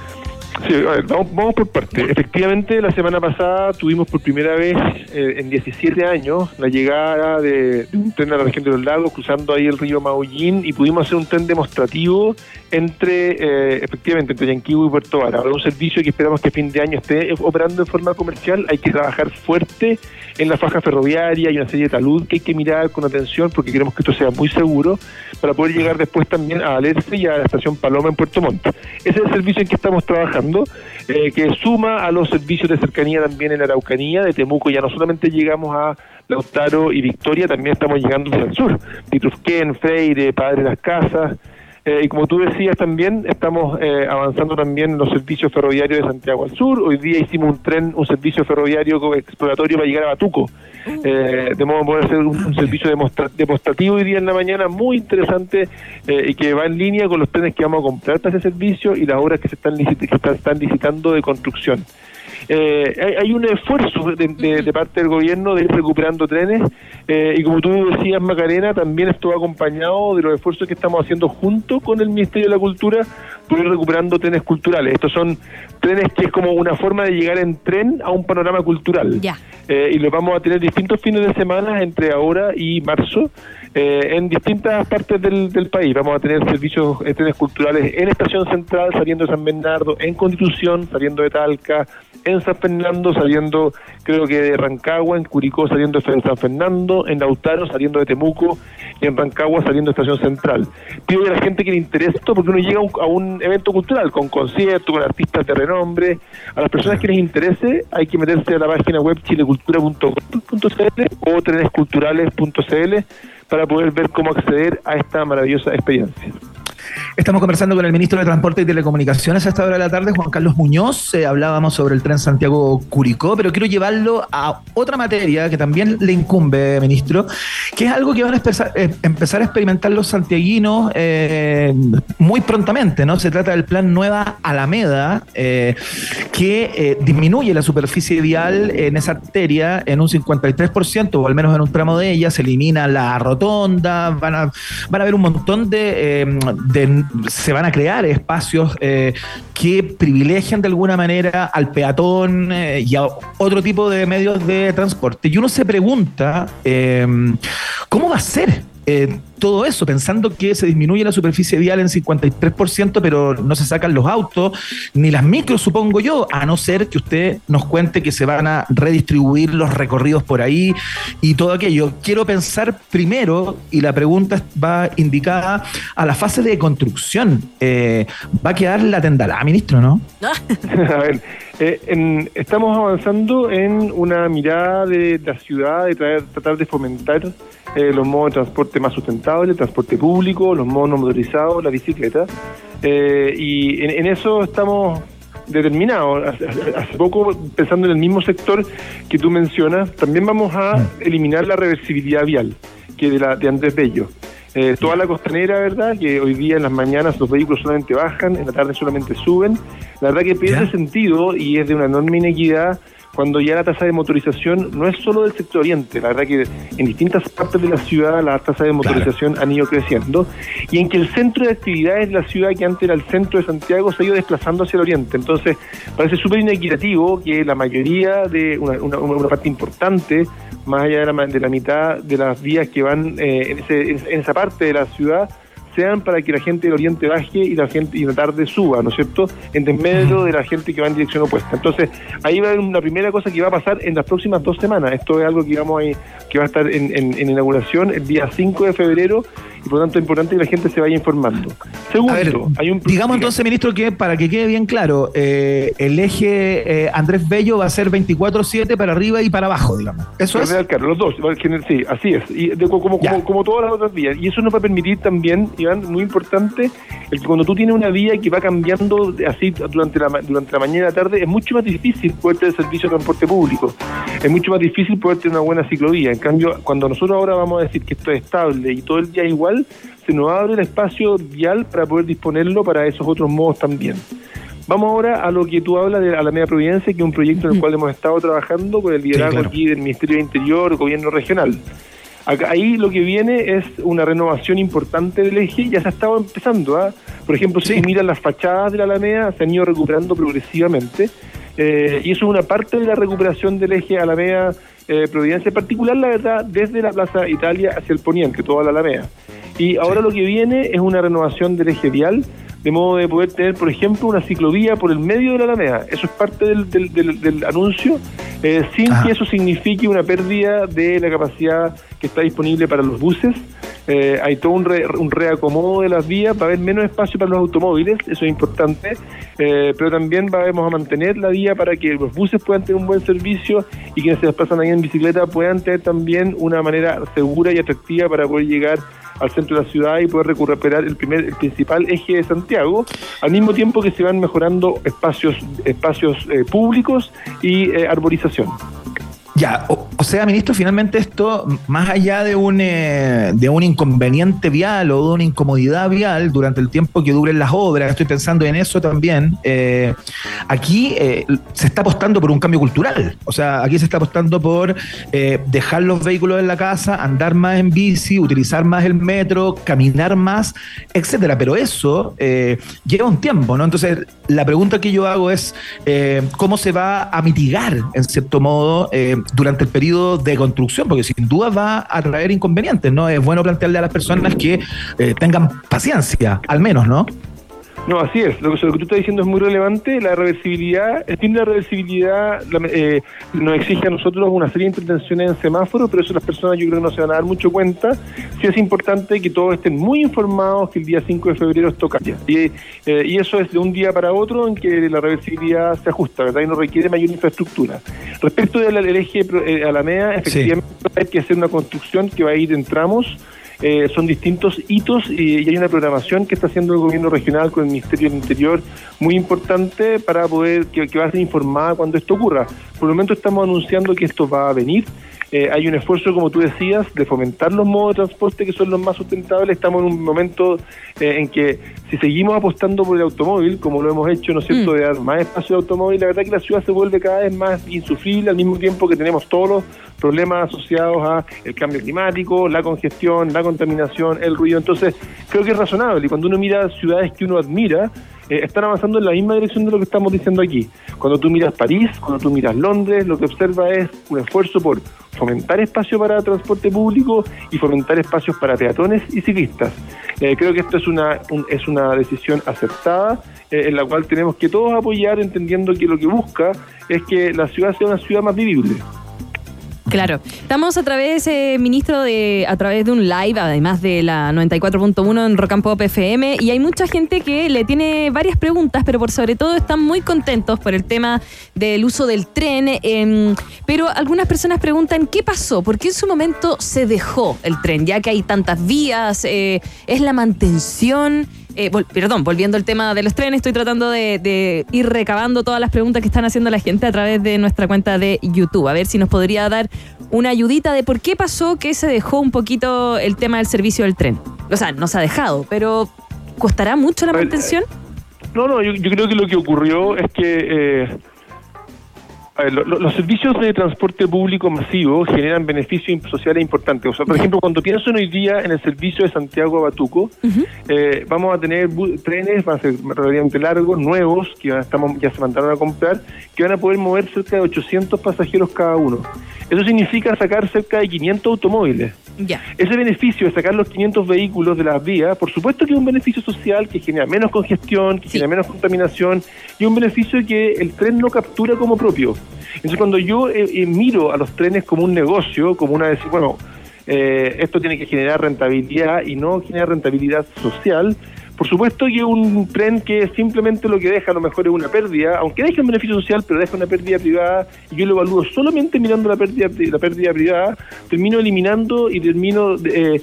Sí, a ver, vamos, vamos por parte. Efectivamente, la semana pasada tuvimos por primera vez eh, en 17 años la llegada de, un tren a la región de los lagos, cruzando ahí el río Maullín, y pudimos hacer un tren demostrativo entre, eh, efectivamente, entre Yanquihue y Puerto Vara. Un servicio que esperamos que a fin de año esté operando en forma comercial. Hay que trabajar fuerte en la faja ferroviaria, hay una serie de talud que hay que mirar con atención porque queremos que esto sea muy seguro para poder llegar después también a Alerce y a la estación Paloma en Puerto Montt. Ese es el servicio en que estamos trabajando, eh, que suma a los servicios de cercanía también en Araucanía, de Temuco. Ya no solamente llegamos a Lautaro y Victoria, también estamos llegando hacia el sur, Pitrufquén, Freire, Padre Las Casas, Eh, y como tú decías también, estamos eh, avanzando también en los servicios ferroviarios de Santiago al Sur. Hoy día hicimos un tren, un servicio ferroviario exploratorio para llegar a Batuco. Eh, de modo que poder hacer un, un servicio demonstra- demostrativo hoy día en la mañana muy interesante eh, y que va en línea con los trenes que vamos a comprar para ese servicio y las obras que se están, que están, están licitando de construcción. Eh, hay, hay un esfuerzo de, de- de parte del gobierno de ir recuperando trenes eh, y como tú decías Macarena, también esto va acompañado de los esfuerzos que estamos haciendo junto con el Ministerio de la Cultura por ir recuperando trenes culturales. Estos son trenes que es como una forma de llegar en tren a un panorama cultural. Ya. Eh, y los vamos a tener distintos fines de semana entre ahora y marzo eh, en distintas partes del, del país. Vamos a tener servicios de trenes culturales en Estación Central, saliendo de San Bernardo, en Constitución, saliendo de Talca, en San Fernando, saliendo creo que de Rancagua, en Curicó, saliendo de San Fernando, en Lautaro, saliendo de Temuco, y en Rancagua, saliendo de Estación Central. Pido a la gente que le interese esto porque uno llega a un evento cultural, con conciertos, con artistas de renombre. A las personas que les interese, hay que meterse a la página web chilecultura.com.cl o trenesculturales.cl para poder ver cómo acceder a esta maravillosa experiencia. Estamos conversando con el ministro de Transporte y Telecomunicaciones a esta hora de la tarde, Juan Carlos Muñoz. Eh, hablábamos sobre el tren Santiago-Curicó, pero quiero llevarlo a otra materia que también le incumbe, ministro, que es algo que van a empezar, eh, empezar a experimentar los santiaguinos eh, muy prontamente, ¿no? Se trata del plan Nueva Alameda, que disminuye la superficie vial en esa arteria en un 53%, o al menos en un tramo de ella, se elimina la rotonda, van a, van a haber un montón de, se van a crear espacios eh, que privilegian de alguna manera al peatón eh, y a otro tipo de medios de transporte. Y uno se pregunta, eh, ¿cómo va a ser? Todo eso, pensando que se disminuye la superficie vial en 53%, pero no se sacan los autos, ni las micros, supongo yo, a no ser que usted nos cuente que se van a redistribuir los recorridos por ahí y todo aquello. Quiero pensar primero, y la pregunta va indicada a la fase de construcción. Eh, ¿Va a quedar la tendalá, ministro, no? a ver, eh, en- estamos avanzando en una mirada de la ciudad, de tratar de fomentar eh, los modos de transporte más sustentables, el transporte público, los modos no motorizados, la bicicleta. Eh, y en, en eso estamos determinados. Hace, poco, pensando en el mismo sector que tú mencionas, también vamos a eliminar la reversibilidad vial, que de, la, de Andrés Bello. Eh, toda la costanera, ¿verdad? Que hoy día en las mañanas los vehículos solamente bajan, en la tarde solamente suben. La verdad que pierde sentido y es de una enorme inequidad cuando ya la tasa de motorización no es solo del sector oriente, la verdad que en distintas partes de la ciudad las tasas de motorización han ido creciendo y en que el centro de actividades de la ciudad que antes era el centro de Santiago se ha ido desplazando hacia el oriente. Entonces parece súper inequitativo que la mayoría de una, una- una parte importante, más allá de la, de la mitad de las vías que van eh, en, ese- en esa parte de la ciudad, sean para que la gente del oriente baje y la gente y la tarde suba, ¿no es cierto? En desmedro de la gente que va en dirección opuesta. Entonces, ahí va a haber una primera cosa que va a pasar en las próximas dos semanas. Esto es algo que vamos a, que va a estar en, en- en inauguración el día 5 de febrero por lo tanto es importante que la gente se vaya informando. Segundo, ver, hay un digamos entonces, ministro, que para que quede bien claro, eh, el eje eh, Andrés Bello va a ser 24-7 para arriba y para abajo, digamos. Eso es. Carlos, los dos, sí, así es, y de- como, como, como todas las otras vías. Y eso nos va a permitir también, Iván, muy importante, el que cuando tú tienes una vía que va cambiando así durante la, durante la mañana y la tarde, es mucho más difícil poder tener servicio de transporte público. Es mucho más difícil poder tener una buena ciclovía. En cambio, cuando nosotros ahora vamos a decir que esto es estable y todo el día igual, se nos abre el espacio vial para poder disponerlo para esos otros modos también. Vamos ahora a lo que tú hablas de Alameda Providencia, que es un proyecto en el cual hemos estado trabajando con el liderazgo claro. aquí del Ministerio de Interior, Gobierno Regional. Acá, ahí lo que viene es una renovación importante del eje, ya se ha estado empezando. ¿ah? Por ejemplo, si tú miras las fachadas de la Alameda, se han ido recuperando progresivamente, eh, y eso es una parte de la recuperación del eje Alameda eh, Providencia, en particular, la verdad, desde la Plaza Italia hacia el poniente, toda la Alameda. Y ahora lo que viene es una renovación del eje vial, de modo de poder tener, por ejemplo, una ciclovía por el medio de la Alameda. Eso es parte del, del- del- del anuncio, eh, sin que eso signifique una pérdida de la capacidad que está disponible para los buses. Eh, hay todo un, re- un reacomodo de las vías, va a haber menos espacio para los automóviles, eso es importante, eh, pero también vamos a mantener la vía para que los buses puedan tener un buen servicio y quienes se desplazan ahí en bicicleta puedan tener también una manera segura y atractiva para poder llegar al centro de la ciudad y poder recuperar el primer, el principal eje de Santiago, al mismo tiempo que se van mejorando espacios, espacios eh, públicos y eh, arborización. Ya, o, sea, ministro, finalmente esto, más allá de un, eh, de un inconveniente vial o de una incomodidad vial durante el tiempo que duren las obras, estoy pensando en eso también, eh, aquí eh, se está apostando por un cambio cultural. O sea, aquí se está apostando por eh, dejar los vehículos en la casa, andar más en bici, utilizar más el metro, caminar más, etcétera. Pero eso lleva un tiempo, ¿no? Entonces, la pregunta que yo hago es cómo se va a mitigar, en cierto modo, durante el periodo de construcción, porque sin duda va a traer inconvenientes, ¿no? Es bueno plantearle a las personas que eh, tengan paciencia, al menos, ¿no? No, así es. Lo que, lo que tú estás diciendo es muy relevante. La reversibilidad, el fin de la reversibilidad la- eh, nos exige a nosotros una serie de intervenciones en semáforos, pero eso las personas yo creo que no se van a dar mucho cuenta. Sí es importante que todos estén muy informados que el día 5 de febrero esto cambia. Y, eh, y eso es de un día para otro en que la reversibilidad se ajusta, ¿verdad? Y no requiere mayor infraestructura. Respecto del eje eh, Alameda, efectivamente hay que hacer una construcción que va a ir en tramos. Eh, son distintos hitos y, hay una programación que está haciendo el gobierno regional con el Ministerio del Interior muy importante para poder que, que va a ser informada cuando esto ocurra. Por el momento estamos anunciando que esto va a venir. Eh, hay un esfuerzo, como tú decías, de fomentar los modos de transporte que son los más sustentables. Estamos en un momento eh, en que si seguimos apostando por el automóvil, como lo hemos hecho, ¿no es cierto?, de dar más espacio de automóvil, la verdad que la ciudad se vuelve cada vez más insufrible al mismo tiempo que tenemos todos los problemas asociados a el cambio climático, la congestión, la contaminación, el ruido. Entonces, creo que es razonable. Y cuando uno mira ciudades que uno admira, eh, están avanzando en la misma dirección de lo que estamos diciendo aquí. Cuando tú miras París, cuando tú miras Londres, lo que observa es un esfuerzo por fomentar espacio para transporte público y fomentar espacios para peatones y ciclistas. Eh, creo que esto es una, un- es una decisión aceptada eh, en la cual tenemos que todos apoyar entendiendo que lo que busca es que la ciudad sea una ciudad más vivible. Claro. Estamos a través, eh, ministro, de a través de un live, además de la 94.1 en Rock and Pop y hay mucha gente que le tiene varias preguntas, pero por sobre todo están muy contentos por el tema del uso del tren. em, pero algunas personas preguntan qué pasó, por qué en su momento se dejó el tren, ya que hay tantas vías, eh, es la mantención. Eh, vol- perdón, volviendo al tema de los trenes, estoy tratando de, de ir recabando todas las preguntas que están haciendo la gente a través de nuestra cuenta de YouTube. A ver si nos podría dar una ayudita de por qué pasó que se dejó un poquito el tema del servicio del tren. O sea, no se ha dejado, pero ¿costará mucho la mantención? No, no, yo, yo creo que lo que ocurrió es que eh, ver, lo- lo- los servicios de transporte público masivo generan beneficios sociales importantes. O sea, por ejemplo, cuando pienso en hoy día en el servicio de Santiago a Batuco, eh, vamos a tener trenes, van a ser relativamente largos, nuevos, que ya, estamos, ya se mandaron a comprar, que van a poder mover cerca de 800 pasajeros cada uno. Eso significa sacar cerca de 500 automóviles. Ya. Ese beneficio de sacar los 500 vehículos de las vías, por supuesto que es un beneficio social que genera menos congestión, que genera menos contaminación y un beneficio que el tren no captura como propio. Entonces cuando yo eh, eh, miro a los trenes como un negocio, como una decir, bueno, eh, esto tiene que generar rentabilidad y no generar rentabilidad social, por supuesto que un tren que simplemente lo que deja a lo mejor es una pérdida, aunque deje un beneficio social, pero deja una pérdida privada, y yo lo evalúo solamente mirando la pérdida, la pérdida privada, termino eliminando y termino eh,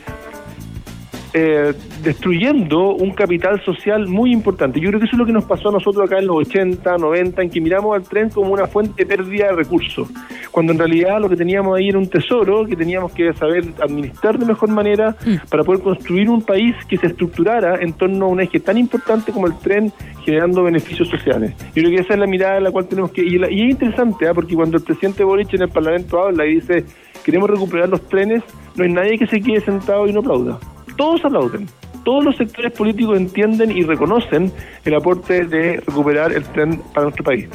eh, destruyendo un capital social muy importante. Yo creo que eso es lo que nos pasó a nosotros acá en los 80, 90, en que miramos al tren como una fuente de pérdida de recursos, cuando en realidad lo que teníamos ahí era un tesoro que teníamos que saber administrar de mejor manera para poder construir un país que se estructurara en torno a un eje tan importante como el tren, generando beneficios sociales. Yo creo que esa es la mirada en la cual tenemos que... Y, la- y es interesante, ¿ah? porque cuando el presidente Boric en el Parlamento habla y dice queremos recuperar los trenes, no hay nadie que se quede sentado y no aplauda. Todos aplauden. Todos los sectores políticos entienden y reconocen el aporte de recuperar el tren para nuestro país.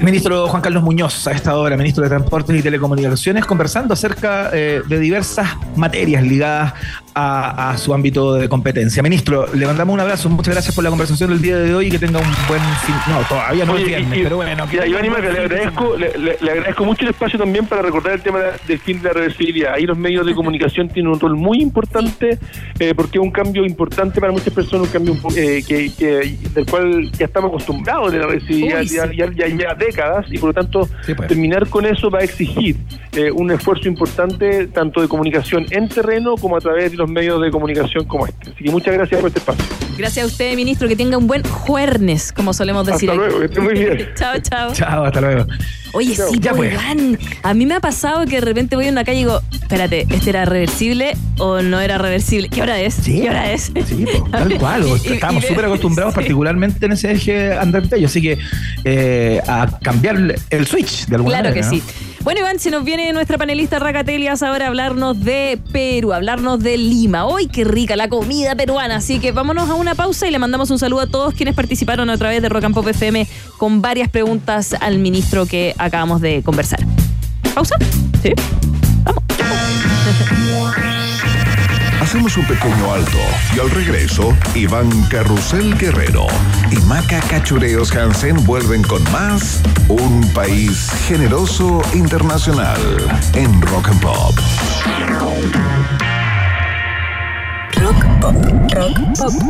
Ministro Juan Carlos Muñoz, a esta hora, ministro de Transportes y Telecomunicaciones, conversando acerca eh, de diversas materias ligadas a, a su ámbito de competencia. Ministro, le mandamos un abrazo, muchas gracias por la conversación del día de hoy y que tenga un buen fin. No, todavía no es Oye, viernes, y- pero bueno. tenga Iván Imaca, le agradezco, le, le- le agradezco mucho el espacio también para recordar el tema de- del fin de la reversibilidad. Ahí los medios de comunicación tienen un rol muy importante eh, porque es un cambio importante para muchas personas, un cambio eh, que, que- del cual ya estamos acostumbrados de la reversibilidad Uy, sí. ya, ya, ya- ya décadas y por lo tanto Sí, pues. terminar con eso va a exigir eh, un esfuerzo importante tanto de comunicación en terreno como a través de los medios de comunicación como este. Así que muchas gracias por este espacio. Gracias a usted, ministro, que tenga un buen jueves, como solemos decir Hasta aquí. luego, que esté muy bien. chao, chao. Chao, hasta luego. Oye, sí, Ya, pues, pues. Iván, a mí me ha pasado que de repente voy en una calle y digo, espérate, ¿este era reversible o no era reversible? ¿Qué hora es? Sí. ¿Qué hora es? Sí, po, tal cual. Estamos súper acostumbrados, sí. particularmente en ese eje Andrés Tello, así que eh, a cambiar el switch de alguna Claro que manera. sí. Bueno, Iván, se nos viene nuestra panelista Racatelias ahora a hablarnos de Perú, a hablarnos de Lima. ¡Uy, qué rica la comida peruana! Así que vámonos a una pausa y le mandamos un saludo a todos quienes participaron a través de Rock and Pop FM con varias preguntas al ministro que acabamos de conversar. ¿Pausa? Sí. Hacemos un pequeño alto y al regreso, Iván Carrusel Guerrero y Maca Cachureos Hansen vuelven con más Un País Generoso Internacional en Rock and Pop. Pop.